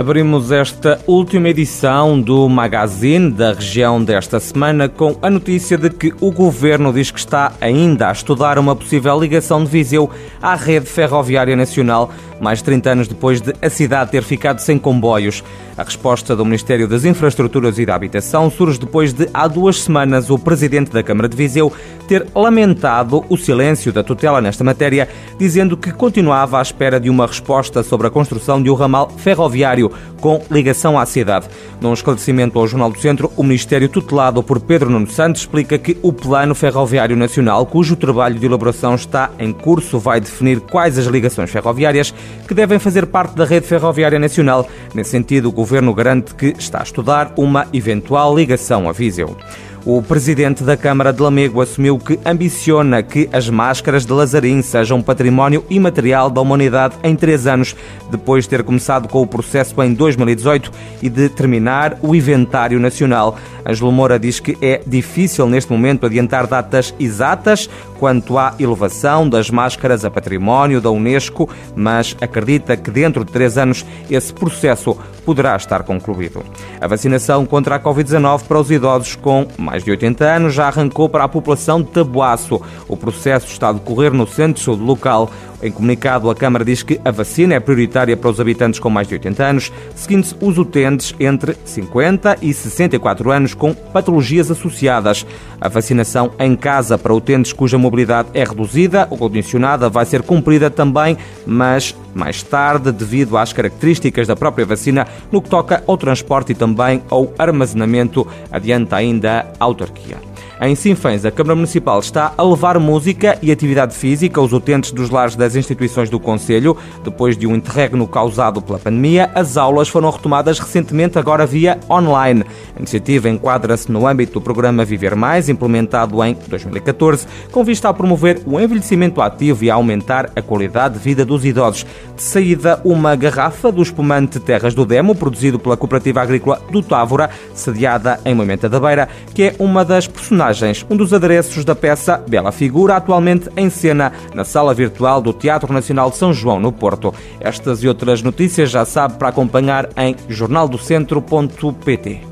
Abrimos esta última edição do Magazine da região desta semana com a notícia de que o governo diz que está ainda a estudar uma possível ligação de Viseu à rede ferroviária nacional, mais de 30 anos depois de a cidade ter ficado sem comboios. A resposta do Ministério das Infraestruturas e da Habitação surge depois de, há duas semanas, o presidente da Câmara de Viseu ter lamentado o silêncio da tutela nesta matéria, dizendo que continuava à espera de uma resposta sobre a construção de um ramal ferroviário com ligação à cidade. Num esclarecimento ao Jornal do Centro, o Ministério tutelado por Pedro Nuno Santos explica que o Plano Ferroviário Nacional, cujo trabalho de elaboração está em curso, vai definir quais as ligações ferroviárias que devem fazer parte da rede ferroviária nacional. Nesse sentido, o Governo garante que está a estudar uma eventual ligação a Viseu. O presidente da Câmara de Lamego assumiu que ambiciona que as máscaras de Lazarim sejam património imaterial da humanidade em três anos, depois de ter começado com o processo em 2018 e de terminar o inventário nacional. Angelo Moura diz que é difícil neste momento adiantar datas exatas quanto à elevação das máscaras a património da Unesco, mas acredita que dentro de três anos esse processo poderá estar concluído. A vacinação contra a Covid-19 para os idosos com mais de 80 anos já arrancou para a população de Tabuaço. O processo está a decorrer no centro saúde local. Em comunicado, a Câmara diz que a vacina é prioritária para os habitantes com mais de 80 anos, seguindo-se os utentes entre 50 e 64 anos com patologias associadas. A vacinação em casa para utentes cuja mobilidade é reduzida ou condicionada vai ser cumprida também, mas mais tarde, devido às características da própria vacina, no que toca ao transporte e também ao armazenamento, adianta ainda a autarquia. Em Sinfãs, a Câmara Municipal está a levar música e atividade física aos utentes dos lares das instituições do Conselho. Depois de um interregno causado pela pandemia, as aulas foram retomadas recentemente, agora via online. A iniciativa enquadra-se no âmbito do programa Viver Mais, implementado em 2014, com vista a promover o envelhecimento ativo e a aumentar a qualidade de vida dos idosos. De saída, uma garrafa do espumante Terras do Demo, produzido pela Cooperativa Agrícola do Távora, sediada em Moimenta da Beira, que é uma das personagens um dos adereços da peça Bela Figura, atualmente em cena na sala virtual do Teatro Nacional de São João, no Porto. Estas e outras notícias já sabe para acompanhar em jornaldocentro.pt.